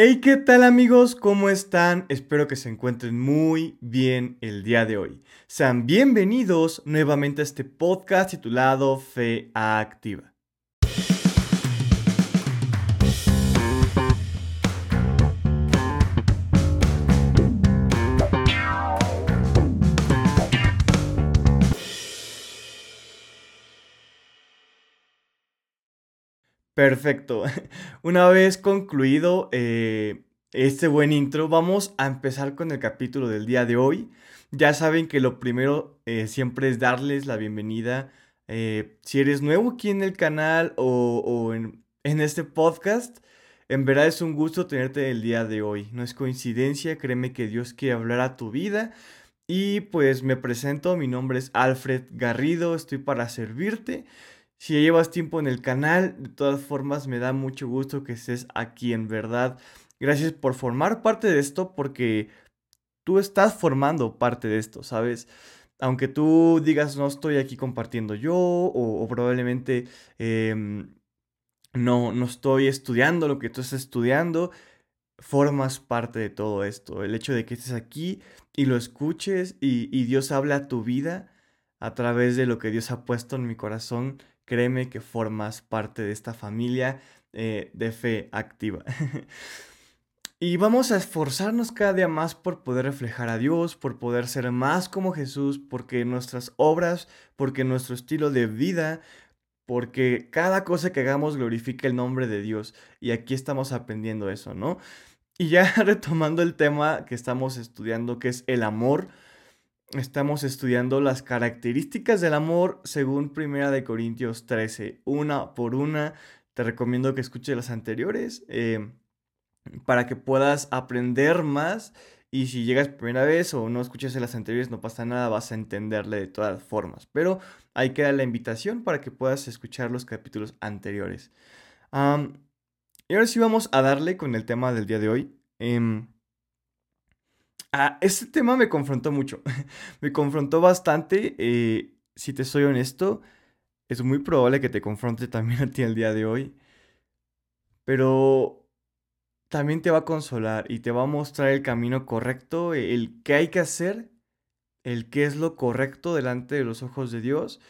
Hey, ¿qué tal amigos? ¿Cómo están? Espero que se encuentren muy bien el día de hoy. Sean bienvenidos nuevamente a este podcast titulado Fe Activa. Perfecto. Una vez concluido eh, este buen intro, vamos a empezar con el capítulo del día de hoy. Ya saben que lo primero eh, siempre es darles la bienvenida. Eh, si eres nuevo aquí en el canal o, en, en, este podcast, en verdad es un gusto tenerte el día de hoy. No es coincidencia, créeme que Dios quiere hablar a tu vida. Y pues me presento, mi nombre es Alfred Garrido, estoy para servirte. Si llevas tiempo en el canal, de todas formas me da mucho gusto que estés aquí en verdad. Gracias por formar parte de esto porque tú estás formando parte de esto, ¿sabes? Aunque tú digas no estoy aquí compartiendo yo o, probablemente em, no, no estoy estudiando lo que tú estás estudiando, formas parte de todo esto. El hecho de que estés aquí y lo escuches y, y Dios habla a tu vida a través de lo que Dios ha puesto en mi corazón créeme que formas parte de esta familia eh, de fe activa. y vamos a esforzarnos cada día más por poder reflejar a Dios, por poder ser más como Jesús, porque nuestras obras, porque nuestro estilo de vida, porque cada cosa que hagamos glorifica el nombre de Dios. Y aquí estamos aprendiendo eso, ¿no? Y ya retomando el tema que estamos estudiando, que es el amor, estamos estudiando las características del amor según Primera de Corintios 13, una por una. Te recomiendo que escuches las anteriores eh, para que puedas aprender más. Y si llegas primera vez o no escuchas las anteriores, no pasa nada, vas a entenderle de todas formas. Pero ahí queda la invitación para que puedas escuchar los capítulos anteriores. y ahora sí vamos a darle con el tema del día de hoy. Em, Ah, este tema me confrontó mucho. me confrontó bastante. Eh, si te soy honesto, es muy probable que te confronte también a ti el día de hoy. Pero también te va a consolar y te va a mostrar el camino correcto, el qué hay que hacer, el qué es lo correcto delante de los ojos de Dios.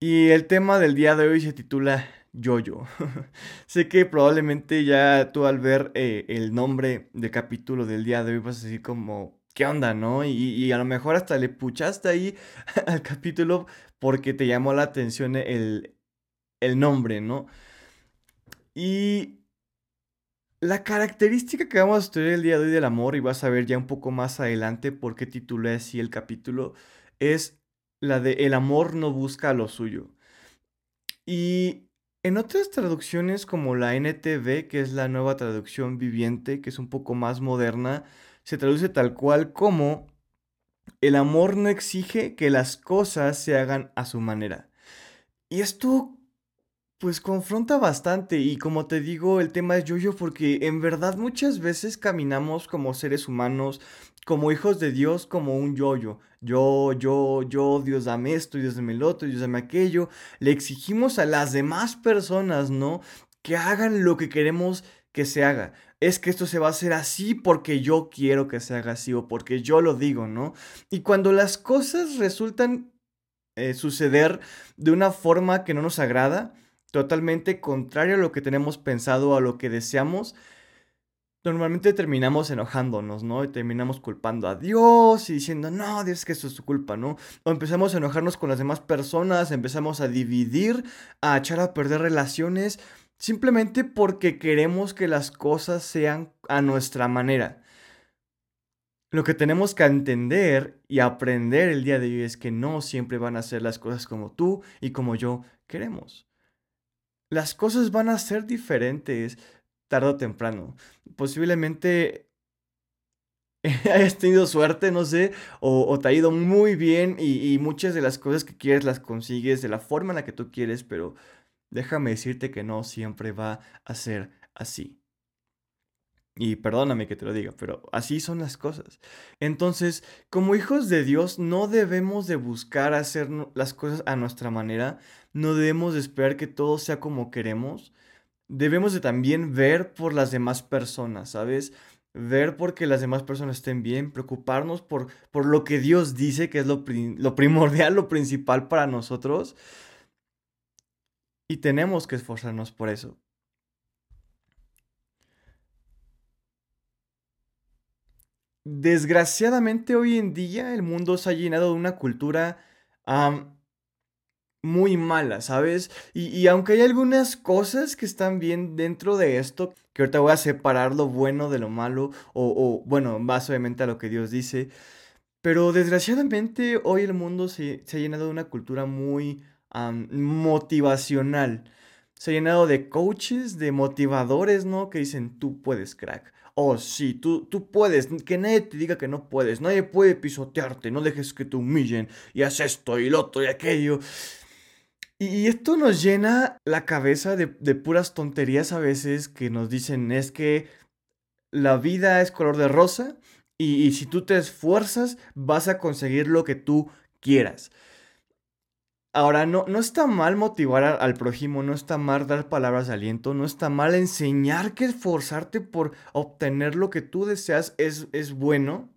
Y el tema del día de hoy se titula yo-yo. sé que probablemente ya tú al ver eh, el nombre de capítulo del día de hoy vas a decir como, ¿qué onda, no? Y, a lo mejor hasta le puchaste ahí al capítulo porque te llamó la atención el, el nombre, ¿no? Y la característica que vamos a estudiar el día de hoy del amor, y vas a ver ya un poco más adelante por qué titulé así el capítulo, es la de el amor no busca lo suyo. Y en otras traducciones como la NTV, que es la nueva traducción viviente, que es un poco más moderna, se traduce tal cual como el amor no exige que las cosas se hagan a su manera. Y esto pues confronta bastante y como te digo, el tema es yo-yo porque en verdad muchas veces caminamos como seres humanos, como hijos de Dios, como un yo-yo. Yo, yo, yo, Dios dame esto, Dios dame el otro, Dios dame aquello. Le exigimos a las demás personas, ¿no? Que hagan lo que queremos que se haga. Es que esto se va a hacer así porque yo quiero que se haga así o porque yo lo digo, ¿no? Y cuando las cosas resultan eh, suceder de una forma que no nos agrada, totalmente contrario a lo que tenemos pensado, a lo que deseamos, normalmente terminamos enojándonos, ¿no? Y terminamos culpando a Dios y diciendo, no, Dios, es que esto es tu culpa, ¿no? O empezamos a enojarnos con las demás personas, empezamos a dividir, a echar a perder relaciones, simplemente porque queremos que las cosas sean a nuestra manera. Lo que tenemos que entender y aprender el día de hoy es que no siempre van a ser las cosas como tú y como yo queremos las cosas van a ser diferentes tarde o temprano. Posiblemente hayas tenido suerte, no sé, o, te ha ido muy bien y, y, muchas de las cosas que quieres las consigues de la forma en la que tú quieres, pero déjame decirte que no siempre va a ser así. Y perdóname que te lo diga, pero así son las cosas. Entonces, como hijos de Dios, no debemos de buscar hacer las cosas a nuestra manera, no debemos de esperar que todo sea como queremos, debemos de también ver por las demás personas, ¿sabes? Ver por que las demás personas estén bien, preocuparnos por, por lo que Dios dice que es lo, lo primordial, lo principal para nosotros. Y tenemos que esforzarnos por eso. Desgraciadamente hoy en día el mundo se ha llenado de una cultura muy mala, ¿sabes? Y, aunque hay algunas cosas que están bien dentro de esto, que ahorita voy a separar lo bueno de lo malo, o, bueno, más obviamente a lo que Dios dice, pero desgraciadamente hoy el mundo se, ha llenado de una cultura muy motivacional. Se ha llenado de coaches, de motivadores, ¿no? Que dicen, tú puedes, crack oh sí, tú, tú puedes, que nadie te diga que no puedes, nadie puede pisotearte, no dejes que te humillen y haz esto y lo otro y aquello. Y esto nos llena la cabeza de, puras tonterías a veces que nos dicen es que la vida es color de rosa y, si tú te esfuerzas vas a conseguir lo que tú quieras. Ahora, no, no está mal motivar al prójimo, no está mal dar palabras de aliento, no está mal enseñar que esforzarte por obtener lo que tú deseas es, es bueno.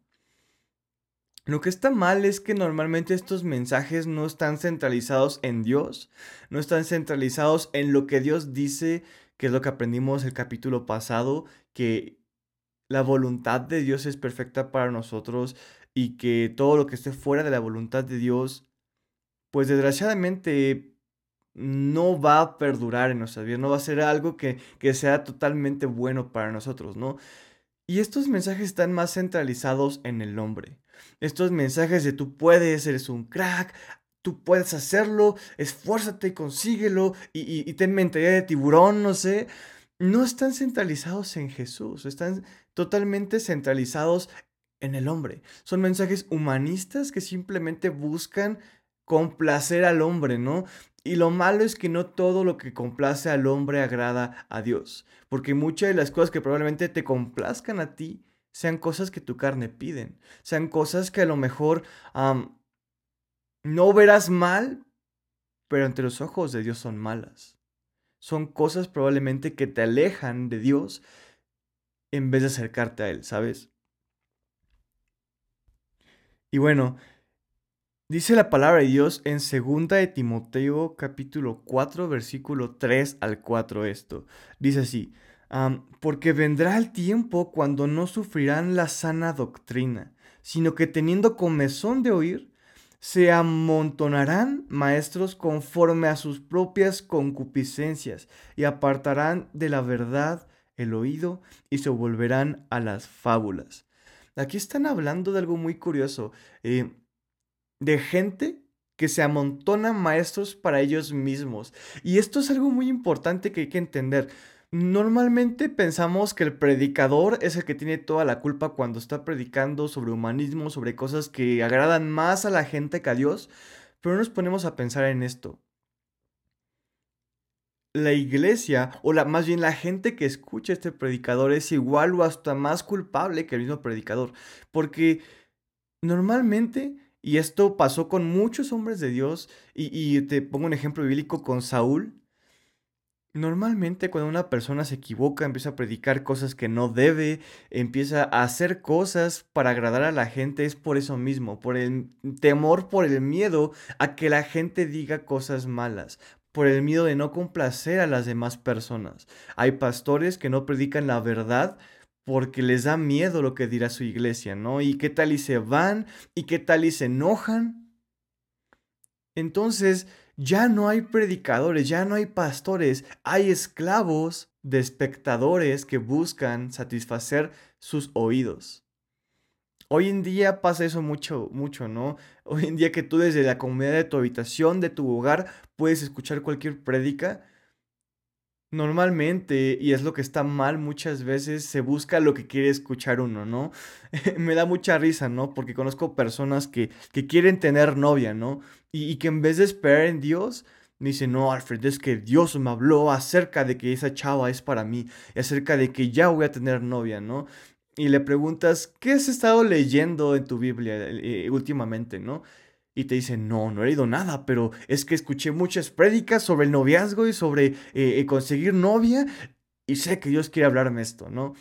Lo que está mal es que normalmente estos mensajes no están centralizados en Dios, no están centralizados en lo que Dios dice, que es lo que aprendimos el capítulo pasado, que la voluntad de Dios es perfecta para nosotros y que todo lo que esté fuera de la voluntad de Dios pues desgraciadamente no va a perdurar en nuestra vida, no va a ser algo que, sea totalmente bueno para nosotros, ¿no? Y estos mensajes están más centralizados en el hombre. Estos mensajes de tú puedes, eres un crack, tú puedes hacerlo, esfuérzate y consíguelo, y, y, ten mentalidad de tiburón, no sé. No están centralizados en Jesús, están totalmente centralizados en el hombre. Son mensajes humanistas que simplemente buscan complacer al hombre, ¿no? Y lo malo es que no todo lo que complace al hombre agrada a Dios, porque muchas de las cosas que probablemente te complazcan a ti sean cosas que tu carne piden, sean cosas que a lo mejor no verás mal, pero ante los ojos de Dios son malas. Son cosas probablemente que te alejan de Dios en vez de acercarte a Él, ¿sabes? Y bueno, Dice la palabra de Dios en 2 de Timoteo capítulo 4 versículo 3 al 4 esto. Dice así, porque vendrá el tiempo cuando no sufrirán la sana doctrina, sino que teniendo comezón de oír, se amontonarán maestros conforme a sus propias concupiscencias y apartarán de la verdad el oído y se volverán a las fábulas. Aquí están hablando de algo muy curioso. Eh, de gente que se amontona maestros para ellos mismos. Y esto es algo muy importante que hay que entender. Normalmente pensamos que el predicador es el que tiene toda la culpa cuando está predicando sobre humanismo, sobre cosas que agradan más a la gente que a Dios, pero no nos ponemos a pensar en esto. La iglesia, o la, más bien la gente que escucha a este predicador, es igual o hasta más culpable que el mismo predicador, porque normalmente y esto pasó con muchos hombres de Dios. Y, te pongo un ejemplo bíblico con Saúl. Normalmente cuando una persona se equivoca, empieza a predicar cosas que no debe, empieza a hacer cosas para agradar a la gente, es por eso mismo, por el temor, por el miedo a que la gente diga cosas malas, por el miedo de no complacer a las demás personas. Hay pastores que no predican la verdad porque les da miedo lo que dirá su iglesia, ¿no? ¿Y qué tal y se van? ¿Y qué tal y se enojan? Entonces, ya no hay predicadores, ya no hay pastores, hay esclavos de espectadores que buscan satisfacer sus oídos. Hoy en día pasa eso mucho, mucho, ¿no? Hoy en día que tú desde la comunidad de tu habitación, de tu hogar, puedes escuchar cualquier prédica, Normalmente, y es lo que está mal muchas veces, se busca lo que quiere escuchar uno, ¿no? Me da mucha risa, ¿no? Porque conozco personas que, que quieren tener novia, ¿no? Y, que en vez de esperar en Dios, dicen, no, Alfred, es que Dios me habló acerca de que esa chava es para mí, y acerca de que ya voy a tener novia, ¿no? Y le preguntas, ¿qué has estado leyendo en tu Biblia eh, últimamente, ¿no? Y te dicen, no, no he leído nada, pero es que escuché muchas prédicas sobre el noviazgo y sobre eh, eh, conseguir novia y sé que Dios quiere hablarme esto, ¿no?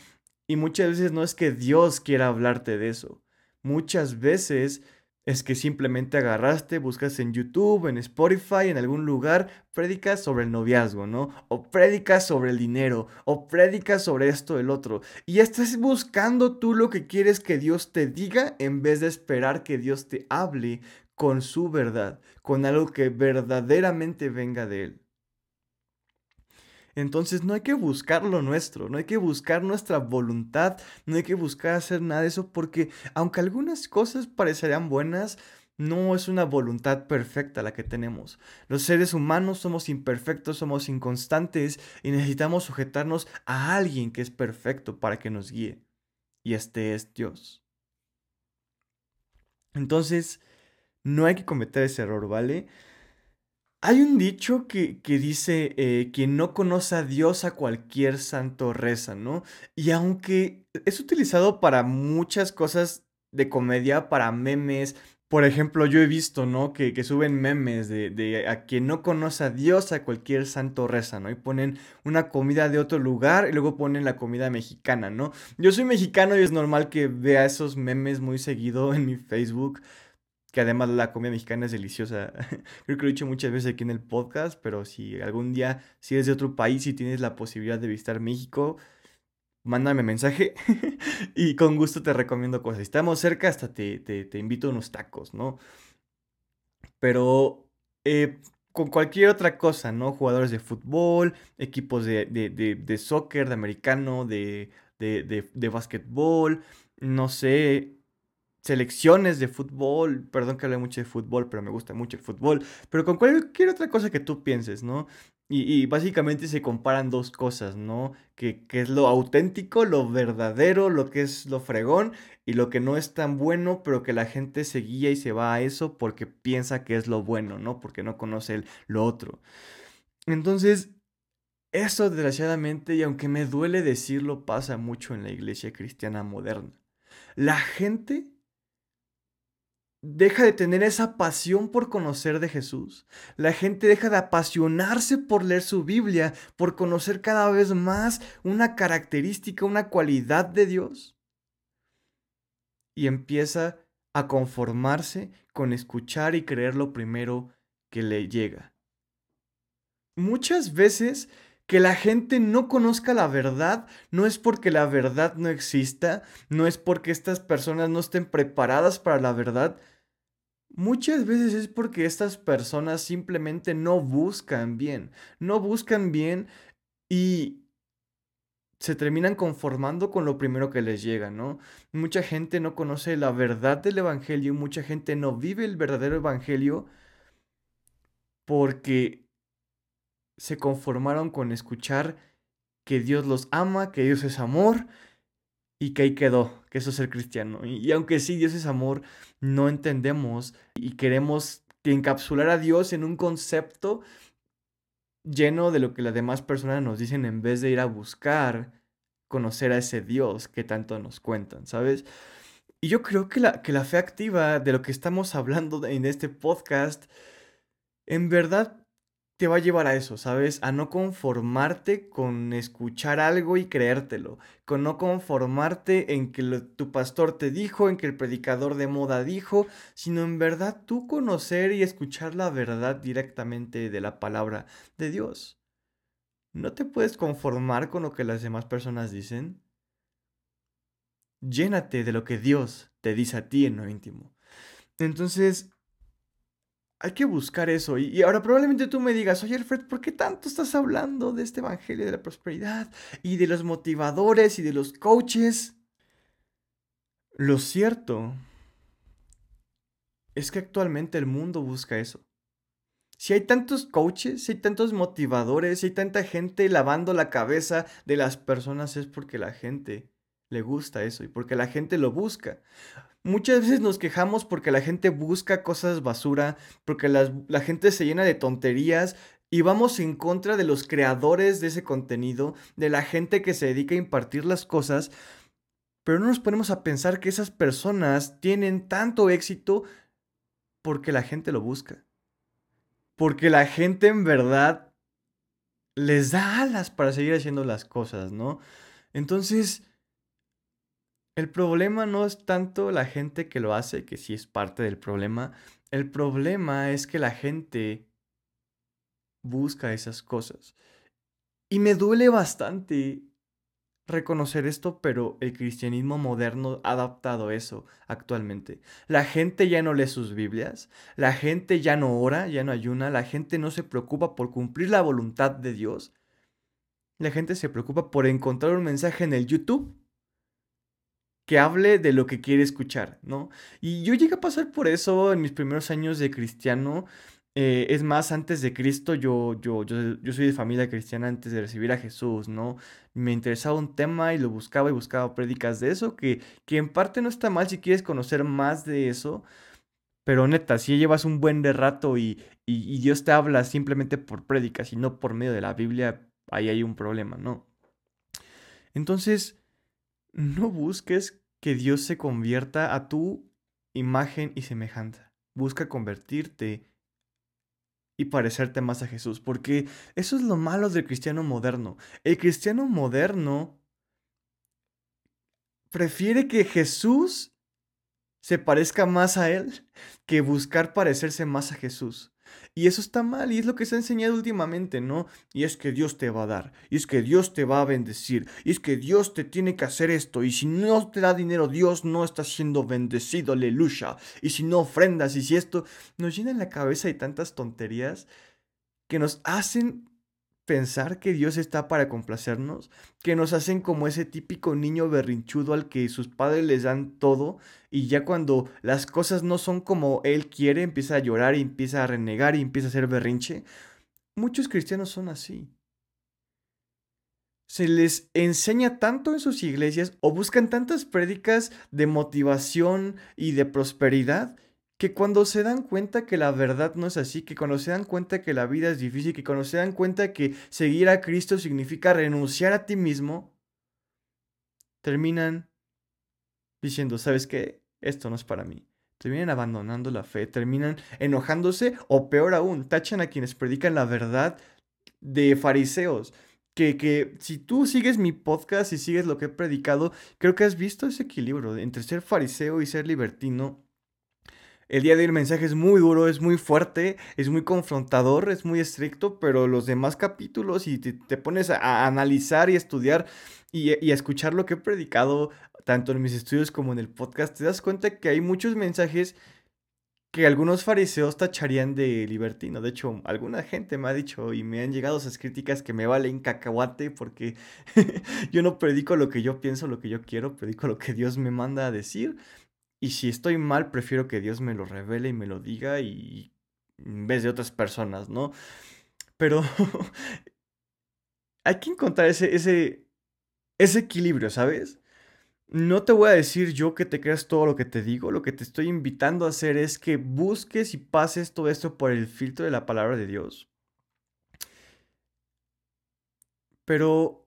Y muchas veces no es que Dios quiera hablarte de eso. Muchas veces es que simplemente agarraste, buscas en YouTube, en Spotify, en algún lugar, prédicas sobre el noviazgo, ¿no? O prédicas sobre el dinero, o prédicas sobre esto, el otro. Y estás buscando tú lo que quieres que Dios te diga en vez de esperar que Dios te hable con su verdad, con algo que verdaderamente venga de Él. Entonces no hay que buscar lo nuestro, no hay que buscar nuestra voluntad, no hay que buscar hacer nada de eso porque aunque algunas cosas parecerían buenas, no es una voluntad perfecta la que tenemos. Los seres humanos somos imperfectos, somos inconstantes y necesitamos sujetarnos a alguien que es perfecto para que nos guíe. Y este es Dios. Entonces, no hay que cometer ese error, ¿vale? Hay un dicho que, dice, eh, quien no conoce a Dios a cualquier santo reza, ¿no? Y aunque es utilizado para muchas cosas de comedia, para memes, por ejemplo, yo he visto, ¿no? Que, que suben memes de, de, a quien no conoce a Dios a cualquier santo reza, ¿no? Y ponen una comida de otro lugar y luego ponen la comida mexicana, ¿no? Yo soy mexicano y es normal que vea esos memes muy seguido en mi Facebook que además la comida mexicana es deliciosa. Creo que lo he dicho muchas veces aquí en el podcast, pero si algún día, si eres de otro país y tienes la posibilidad de visitar México, mándame mensaje y con gusto te recomiendo cosas. Si estamos cerca, hasta te, te, invito a unos tacos, ¿no? Pero eh, con cualquier otra cosa, ¿no? Jugadores de fútbol, equipos de, de, de soccer, de americano, de, de, de, de básquetbol, no sé, selecciones de fútbol, perdón que hable mucho de fútbol, pero me gusta mucho el fútbol, pero con cualquier otra cosa que tú pienses, ¿no? Y, básicamente se comparan dos cosas, ¿no? Que, que, es lo auténtico, lo verdadero, lo que es lo fregón y lo que no es tan bueno, pero que la gente se guía y se va a eso porque piensa que es lo bueno, ¿no? Porque no conoce lo otro. Entonces, eso desgraciadamente, y aunque me duele decirlo, pasa mucho en la iglesia cristiana moderna. La gente deja de tener esa pasión por conocer de Jesús. La gente deja de apasionarse por leer su Biblia, por conocer cada vez más una característica, una cualidad de Dios. Y empieza a conformarse con escuchar y creer lo primero que le llega. Muchas veces que la gente no conozca la verdad no es porque la verdad no exista, no es porque estas personas no estén preparadas para la verdad, Muchas veces es porque estas personas simplemente no buscan bien, no buscan bien y se terminan conformando con lo primero que les llega, ¿no? Mucha gente no conoce la verdad del Evangelio, mucha gente no vive el verdadero Evangelio porque se conformaron con escuchar que Dios los ama, que Dios es amor y que ahí quedó, que eso es ser cristiano. Y, aunque sí, Dios es amor, no entendemos y queremos encapsular a Dios en un concepto lleno de lo que las demás personas nos dicen en vez de ir a buscar conocer a ese Dios que tanto nos cuentan, ¿sabes? Y yo creo que la, que la fe activa de lo que estamos hablando en este podcast, en verdad te va a llevar a eso, ¿sabes? A no conformarte con escuchar algo y creértelo, con no conformarte en que tu pastor te dijo, en que el predicador de moda dijo, sino en verdad tú conocer y escuchar la verdad directamente de la palabra de Dios. ¿No te puedes conformar con lo que las demás personas dicen? Llénate de lo que Dios te dice a ti en lo íntimo. Entonces, hay que buscar eso. Y, ahora probablemente tú me digas, oye Alfred, ¿por qué tanto estás hablando de este Evangelio de la Prosperidad y de los motivadores y de los coaches? Lo cierto es que actualmente el mundo busca eso. Si hay tantos coaches, si hay tantos motivadores, si hay tanta gente lavando la cabeza de las personas, es porque la gente le gusta eso y porque la gente lo busca. Muchas veces nos quejamos porque la gente busca cosas basura, porque la gente se llena de tonterías y vamos en contra de los creadores de ese contenido, de la gente que se dedica a impartir las cosas, pero no nos ponemos a pensar que esas personas tienen tanto éxito porque la gente lo busca. Porque la gente en verdad les da alas para seguir haciendo las cosas, ¿no? Entonces, el problema no es tanto la gente que lo hace, que sí es parte del problema. El problema es que la gente busca esas cosas. Y me duele bastante reconocer esto, pero el cristianismo moderno ha adaptado eso actualmente. La gente ya no lee sus Biblias, la gente ya no ora, ya no ayuna, la gente no se preocupa por cumplir la voluntad de Dios. La gente se preocupa por encontrar un mensaje en el YouTube que hable de lo que quiere escuchar, ¿no? Y yo llegué a pasar por eso en mis primeros años de cristiano. Eh, es más, antes de Cristo, yo, yo, yo, yo, soy de familia cristiana antes de recibir a Jesús, ¿no? Me interesaba un tema y lo buscaba y buscaba prédicas de eso, que, que en parte no está mal si quieres conocer más de eso, pero neta, si llevas un buen de rato y, y, y Dios te habla simplemente por prédicas y no por medio de la Biblia, ahí hay un problema, ¿no? Entonces, no busques que Dios se convierta a tu imagen y semejanza. Busca convertirte y parecerte más a Jesús, porque eso es lo malo del cristiano moderno. El cristiano moderno prefiere que Jesús se parezca más a él que buscar parecerse más a Jesús. Y eso está mal y es lo que se ha enseñado últimamente, ¿no? Y es que Dios te va a dar, y es que Dios te va a bendecir, y es que Dios te tiene que hacer esto, y si no te da dinero, Dios no está siendo bendecido, aleluya. Y si no ofrendas, y si esto nos llena en la cabeza de tantas tonterías que nos hacen pensar que Dios está para complacernos, que nos hacen como ese típico niño berrinchudo al que sus padres les dan todo y ya cuando las cosas no son como él quiere, empieza a llorar y empieza a renegar y empieza a hacer berrinche. Muchos cristianos son así. Se les enseña tanto en sus iglesias o buscan tantas prédicas de motivación y de prosperidad que cuando se dan cuenta que la verdad no es así, que cuando se dan cuenta que la vida es difícil, que cuando se dan cuenta que seguir a Cristo significa renunciar a ti mismo, terminan diciendo, ¿sabes qué? Esto no es para mí. Terminan abandonando la fe, terminan enojándose o peor aún, tachan a quienes predican la verdad de fariseos. Que, que si tú sigues mi podcast y sigues lo que he predicado, creo que has visto ese equilibrio entre ser fariseo y ser libertino el día de hoy el mensaje es muy duro, es muy fuerte, es muy confrontador, es muy estricto, pero los demás capítulos y te, pones a, analizar y estudiar y, y, a escuchar lo que he predicado, tanto en mis estudios como en el podcast, te das cuenta que hay muchos mensajes que algunos fariseos tacharían de libertino. De hecho, alguna gente me ha dicho y me han llegado esas críticas que me valen cacahuate porque yo no predico lo que yo pienso, lo que yo quiero, predico lo que Dios me manda a decir. Y si estoy mal, prefiero que Dios me lo revele y me lo diga y en vez de otras personas, ¿no? Pero hay que encontrar ese, ese, ese equilibrio, ¿sabes? No te voy a decir yo que te creas todo lo que te digo, lo que te estoy invitando a hacer es que busques y pases todo esto por el filtro de la palabra de Dios. Pero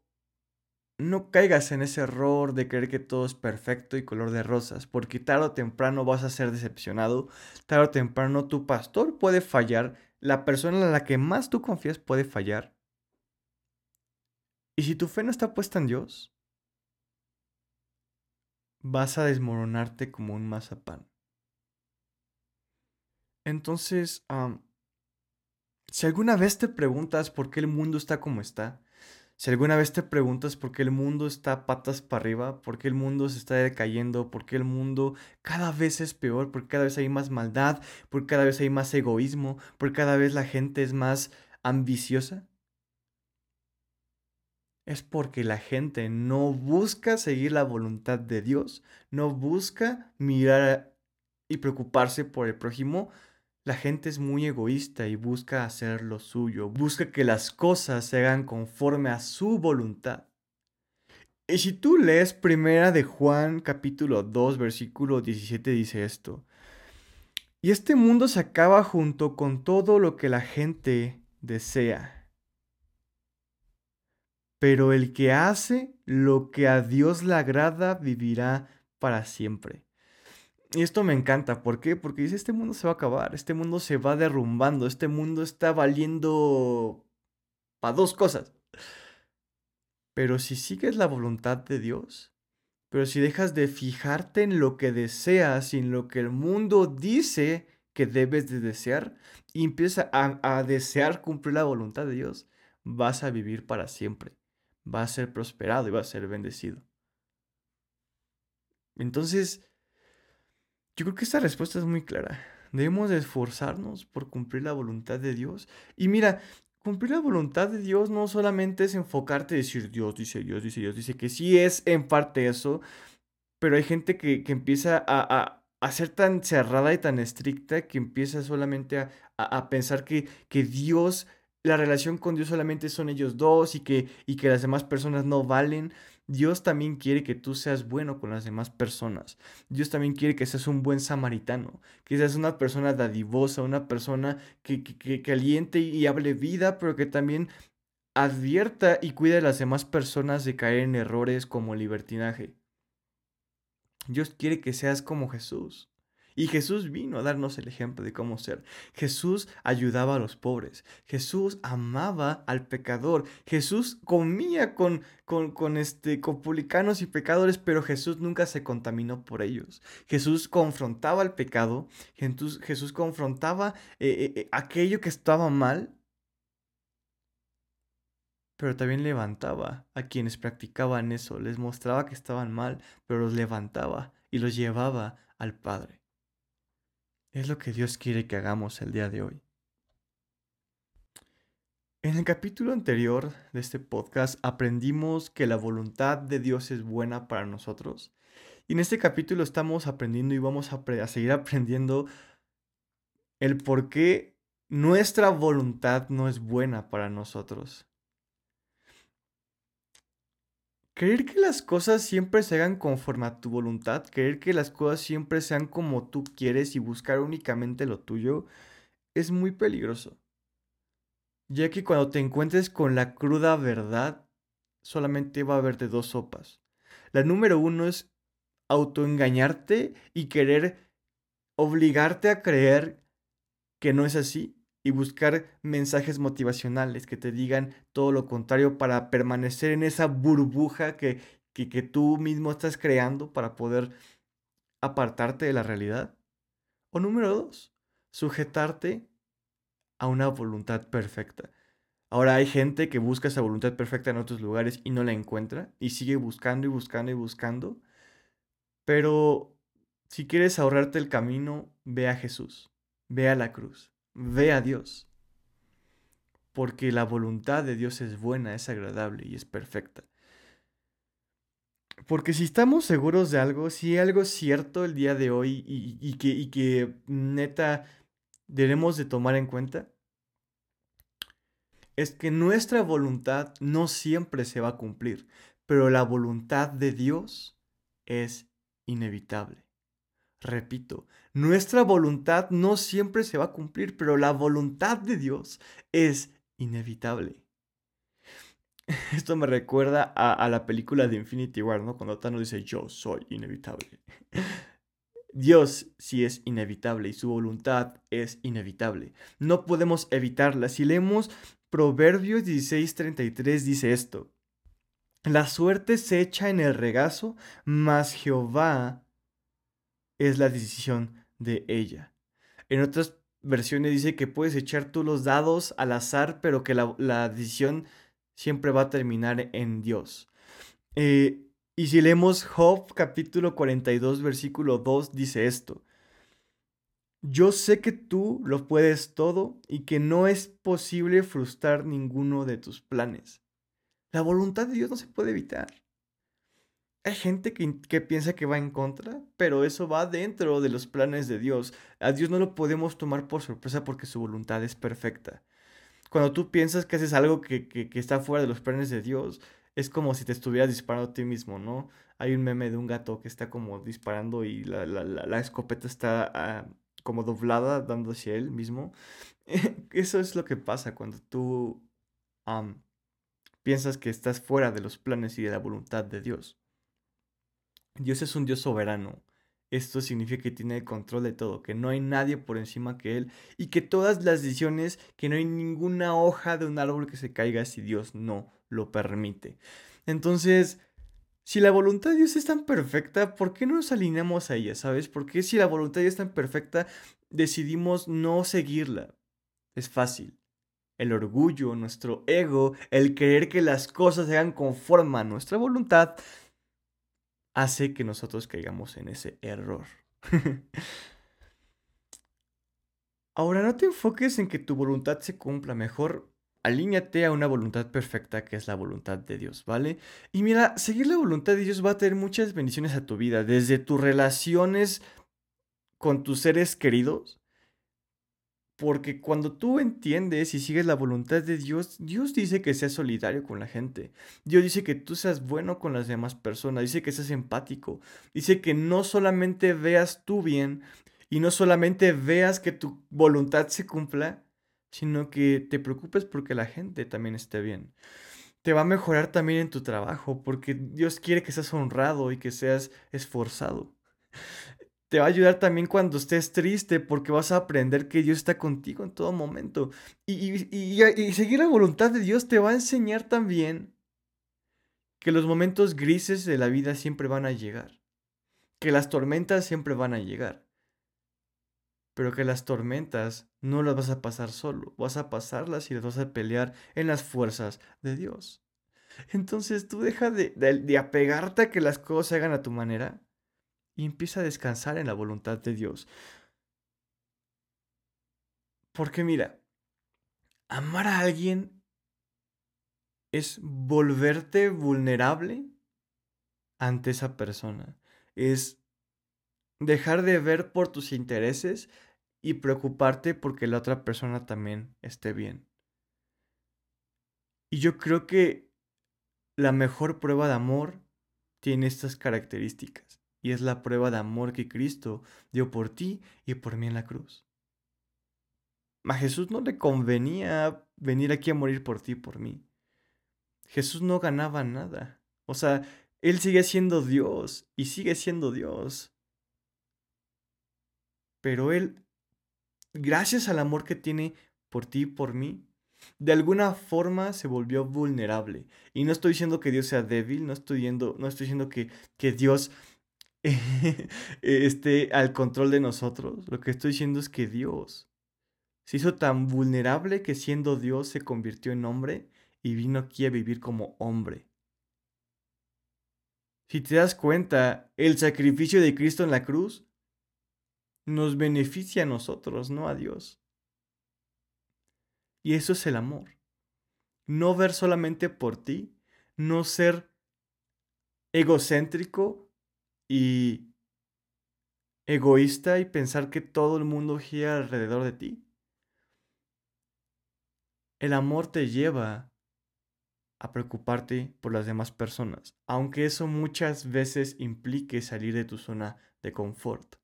no caigas en ese error de creer que todo es perfecto y color de rosas, porque tarde o temprano vas a ser decepcionado, tarde o temprano tu pastor puede fallar, la persona en la que más tú confías puede fallar. Y si tu fe no está puesta en Dios, vas a desmoronarte como un mazapán. Entonces, si alguna vez te preguntas por qué el mundo está como está, si alguna vez te preguntas por qué el mundo está patas para arriba, por qué el mundo se está decayendo, por qué el mundo cada vez es peor, por qué cada vez hay más maldad, por qué cada vez hay más egoísmo, por qué cada vez la gente es más ambiciosa, es porque la gente no busca seguir la voluntad de Dios, no busca mirar y preocuparse por el prójimo, la gente es muy egoísta y busca hacer lo suyo, busca que las cosas se hagan conforme a su voluntad. Y si tú lees primera de Juan capítulo 2 versículo 17 dice esto. Y este mundo se acaba junto con todo lo que la gente desea. Pero el que hace lo que a Dios le agrada vivirá para siempre. Y esto me encanta, ¿por qué? Porque dice, este mundo se va a acabar, este mundo se va derrumbando, este mundo está valiendo para dos cosas. Pero si sigues la voluntad de Dios, pero si dejas de fijarte en lo que deseas y en lo que el mundo dice que debes de desear, y empiezas a, a desear cumplir la voluntad de Dios, vas a vivir para siempre, vas a ser prosperado y vas a ser bendecido. Entonces, yo creo que esta respuesta es muy clara. Debemos de esforzarnos por cumplir la voluntad de Dios. Y mira, cumplir la voluntad de Dios no solamente es enfocarte y decir Dios dice, Dios dice, Dios dice, que sí es en parte eso, pero hay gente que, empieza a, a, ser tan cerrada y tan estricta que empieza solamente a, a pensar que, que Dios, la relación con Dios solamente son ellos dos y que, y que las demás personas no valen. Dios también quiere que tú seas bueno con las demás personas. Dios también quiere que seas un buen samaritano, que seas una persona dadivosa, una persona que, que, que, y hable vida, pero que también advierta y cuide a las demás personas de caer en errores como libertinaje. Dios quiere que seas como Jesús. Y Jesús vino a darnos el ejemplo de cómo ser. Jesús ayudaba a los pobres. Jesús amaba al pecador. Jesús comía con, con, este, con publicanos y pecadores, pero Jesús nunca se contaminó por ellos. Jesús confrontaba el pecado. Jesús, Jesús confrontaba eh, eh, eh, aquello que estaba mal. Pero también levantaba a quienes practicaban eso. Les mostraba que estaban mal, pero los levantaba y los llevaba al Padre. Es lo que Dios quiere que hagamos el día de hoy. En el capítulo anterior de este podcast aprendimos que la voluntad de Dios es buena para nosotros. Y en este capítulo estamos aprendiendo y vamos a, a seguir aprendiendo el por qué nuestra voluntad no es buena para nosotros. Creer que las cosas siempre se hagan conforme a tu voluntad, creer que las cosas siempre sean como tú quieres y buscar únicamente lo tuyo, es muy peligroso. Ya que cuando te encuentres con la cruda verdad, solamente va a haber dos sopas. La número uno es autoengañarte y querer obligarte a creer que no es así y buscar mensajes motivacionales que te digan todo lo contrario para permanecer en esa burbuja que, que, tú mismo estás creando para poder apartarte de la realidad. O número dos, sujetarte a una voluntad perfecta. Ahora hay gente que busca esa voluntad perfecta en otros lugares y no la encuentra y sigue buscando y buscando y buscando. Pero si quieres ahorrarte el camino, ve a Jesús, ve a la cruz ve a Dios. Porque la voluntad de Dios es buena, es agradable y es perfecta. Porque si estamos seguros de algo, si algo es cierto el día de hoy y, que, y que neta debemos de tomar en cuenta, es que nuestra voluntad no siempre se va a cumplir, pero la voluntad de Dios es inevitable. Repito, nuestra voluntad no siempre se va a cumplir, pero la voluntad de Dios es inevitable. Esto me recuerda a, la película de Infinity War, ¿no? Cuando Thanos dice, yo soy inevitable. Dios sí es inevitable y su voluntad es inevitable. No podemos evitarla. Si leemos Proverbios 16:33 dice esto. La suerte se echa en el regazo, mas Jehová es la decisión de ella. En otras versiones dice que puedes echar tú los dados al azar, pero que la, decisión siempre va a terminar en Dios. Eh, y si leemos Job capítulo 42 versículo 2 dice esto. Yo sé que tú lo puedes todo y que no es posible frustrar ninguno de tus planes. La voluntad de Dios no se puede evitar. Hay gente que, piensa que va en contra, pero eso va dentro de los planes de Dios. A Dios no lo podemos tomar por sorpresa porque su voluntad es perfecta. Cuando tú piensas que haces algo que, está fuera de los planes de Dios, es como si te estuvieras disparando a ti mismo, ¿no? Hay un meme de un gato que está como disparando y la, escopeta está ah, como doblada dando hacia él mismo. Eso es lo que pasa cuando tú piensas que estás fuera de los planes y de la voluntad de Dios. Dios es un Dios soberano esto significa que tiene el control de todo, que no hay nadie por encima que Él y que todas las decisiones, que no hay ninguna hoja de un árbol que se caiga si Dios no lo permite. Entonces, si la voluntad de Dios es tan perfecta, ¿por qué no nos alineamos a ella? ¿Sabes? Porque si la voluntad de Dios es tan perfecta, decidimos no seguirla? Es fácil. El orgullo, nuestro ego, el creer que las cosas se hagan conforme a nuestra voluntad, hace que nosotros caigamos en ese error. Ahora, no te enfoques en que tu voluntad se cumpla, mejor alíñate a una voluntad perfecta que es la voluntad de Dios, ¿vale? Y mira, seguir la voluntad de Dios va a tener muchas bendiciones a tu vida, desde tus relaciones con tus seres queridos, porque cuando tú entiendes y sigues la voluntad de Dios, Dios dice que seas solidario con la gente. Dios dice que tú seas bueno con las demás personas. Dice que seas empático. Dice que no solamente veas tu bien y no solamente veas que tu voluntad se cumpla, sino que te preocupes porque la gente también esté bien. Te va a mejorar también en tu trabajo porque Dios quiere que seas honrado y que seas esforzado te va a ayudar también cuando estés triste porque vas a aprender que Dios está contigo en todo momento. Y, y, seguir la voluntad de Dios te va a enseñar también que los momentos grises de la vida siempre van a llegar. Que las tormentas siempre van a llegar. Pero que las tormentas no las vas a pasar solo. Vas a pasarlas y las vas a pelear en las fuerzas de Dios. Entonces tú deja de, de apegarte a que las cosas se hagan a tu manera y empieza a descansar en la voluntad de Dios. Porque mira, amar a alguien es volverte vulnerable ante esa persona. Es dejar de ver por tus intereses y preocuparte porque la otra persona también esté bien. Y yo creo que la mejor prueba de amor tiene estas características y es la prueba de amor que Cristo dio por ti y por mí en la cruz. A Jesús no le convenía venir aquí a morir por ti y por mí. Jesús no ganaba nada. O sea, Él sigue siendo Dios y sigue siendo Dios. Pero Él, gracias al amor que tiene por ti y por mí, de alguna forma se volvió vulnerable. Y no estoy diciendo que Dios sea débil, no estoy diciendo, no estoy diciendo que, que Dios esté al control de nosotros. Lo que estoy diciendo es que Dios se hizo tan vulnerable que siendo Dios se convirtió en hombre y vino aquí a vivir como hombre. Si te das cuenta, el sacrificio de Cristo en la cruz nos beneficia a nosotros, no a Dios. Y eso es el amor. No ver solamente por ti, no ser egocéntrico y egoísta y pensar que todo el mundo gira alrededor de ti. El amor te lleva a preocuparte por las demás personas, aunque eso muchas veces implique salir de tu zona de confort.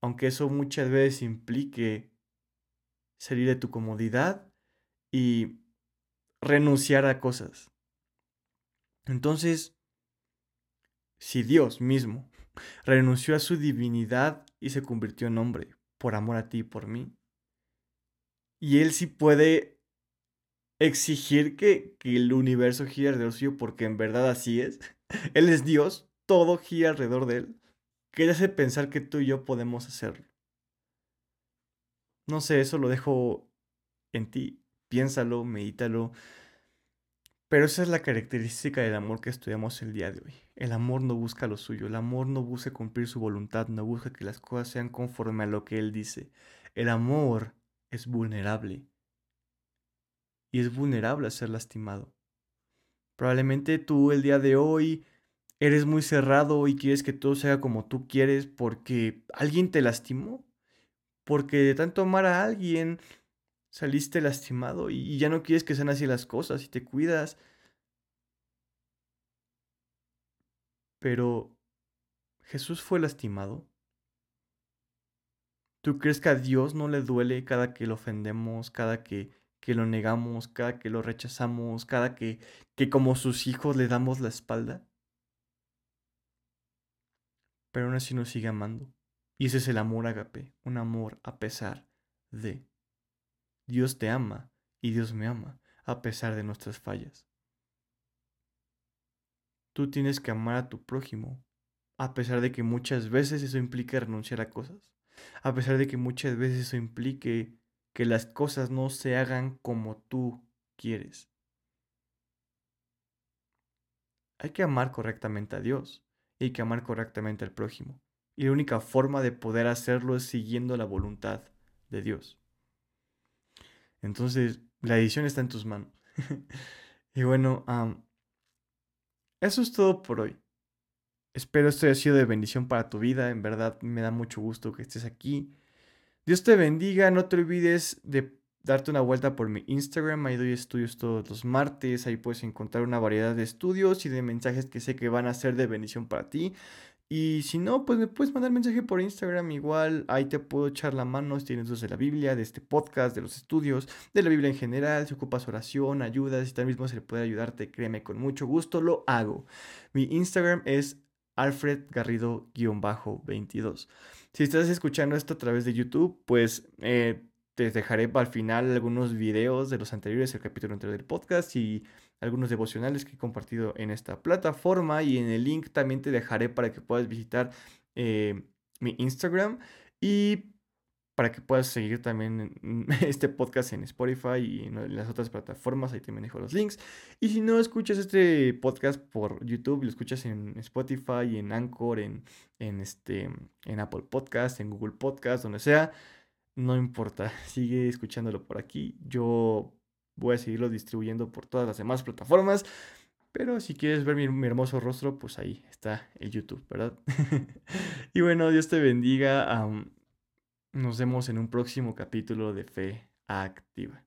Aunque eso muchas veces implique salir de tu comodidad y renunciar a cosas. Entonces, si Dios mismo renunció a su divinidad y se convirtió en hombre por amor a ti y por mí, y Él sí puede exigir que, el universo gire alrededor suyo porque en verdad así es. Él es Dios, todo gira alrededor de Él. ¿Qué hace pensar que tú y yo podemos hacerlo? No sé, eso lo dejo en ti. Piénsalo, medítalo. Pero esa es la característica del amor que estudiamos el día de hoy. El amor no busca lo suyo, el amor no busca cumplir su voluntad, no busca que las cosas sean conforme a lo que Él dice. El amor es vulnerable. Y es vulnerable a ser lastimado. Probablemente tú el día de hoy eres muy cerrado y quieres que todo sea como tú quieres porque alguien te lastimó. Porque de tanto amar a alguien saliste lastimado y, ya no quieres que sean así las cosas y te cuidas. Pero Jesús fue lastimado. ¿Tú crees que a Dios no le duele cada que lo ofendemos, cada que, que lo negamos, cada que lo rechazamos, cada que, que como sus hijos le damos la espalda? pero aún así nos sigue amando. Y ese es el amor agape, un amor a pesar de. Dios te ama y Dios me ama a pesar de nuestras fallas. Tú tienes que amar a tu prójimo, a pesar de que muchas veces eso implique renunciar a cosas, a pesar de que muchas veces eso implique que las cosas no se hagan como tú quieres. Hay que amar correctamente a Dios y hay que amar correctamente al prójimo. Y la única forma de poder hacerlo es siguiendo la voluntad de Dios. Entonces, la edición está en tus manos. y bueno, eso es todo por hoy. Espero esto haya sido de bendición para tu vida. En verdad me da mucho gusto que estés aquí. Dios te bendiga. No te olvides de darte una vuelta por mi Instagram. Ahí doy estudios todos los martes. Ahí puedes encontrar una variedad de estudios y de mensajes que sé que van a ser de bendición para ti. Y si no, pues me puedes mandar mensaje por Instagram. Igual ahí te puedo echar la mano si tienes dudas de la Biblia, de este podcast, de los estudios, de la Biblia en general. Si ocupas oración, ayudas, si tal mismo se le puede ayudarte, créeme, con mucho gusto lo hago. Mi Instagram es Alfred Garrido-22. Si estás escuchando esto a través de YouTube, pues eh, te dejaré al final algunos videos de los anteriores, el capítulo anterior del podcast y algunos devocionales que he compartido en esta plataforma y en el link también te dejaré para que puedas visitar eh, mi Instagram y para que puedas seguir también este podcast en Spotify y en las otras plataformas, ahí también dejo los links. Y si no escuchas este podcast por YouTube, lo escuchas en Spotify, en Anchor, en, en, este, en Apple Podcast, en Google Podcast, donde sea, no importa, sigue escuchándolo por aquí. Yo voy a seguirlo distribuyendo por todas las demás plataformas. Pero si quieres ver mi, hermoso rostro, pues ahí está el YouTube, ¿verdad? y bueno, Dios te bendiga. nos vemos en un próximo capítulo de Fe Activa.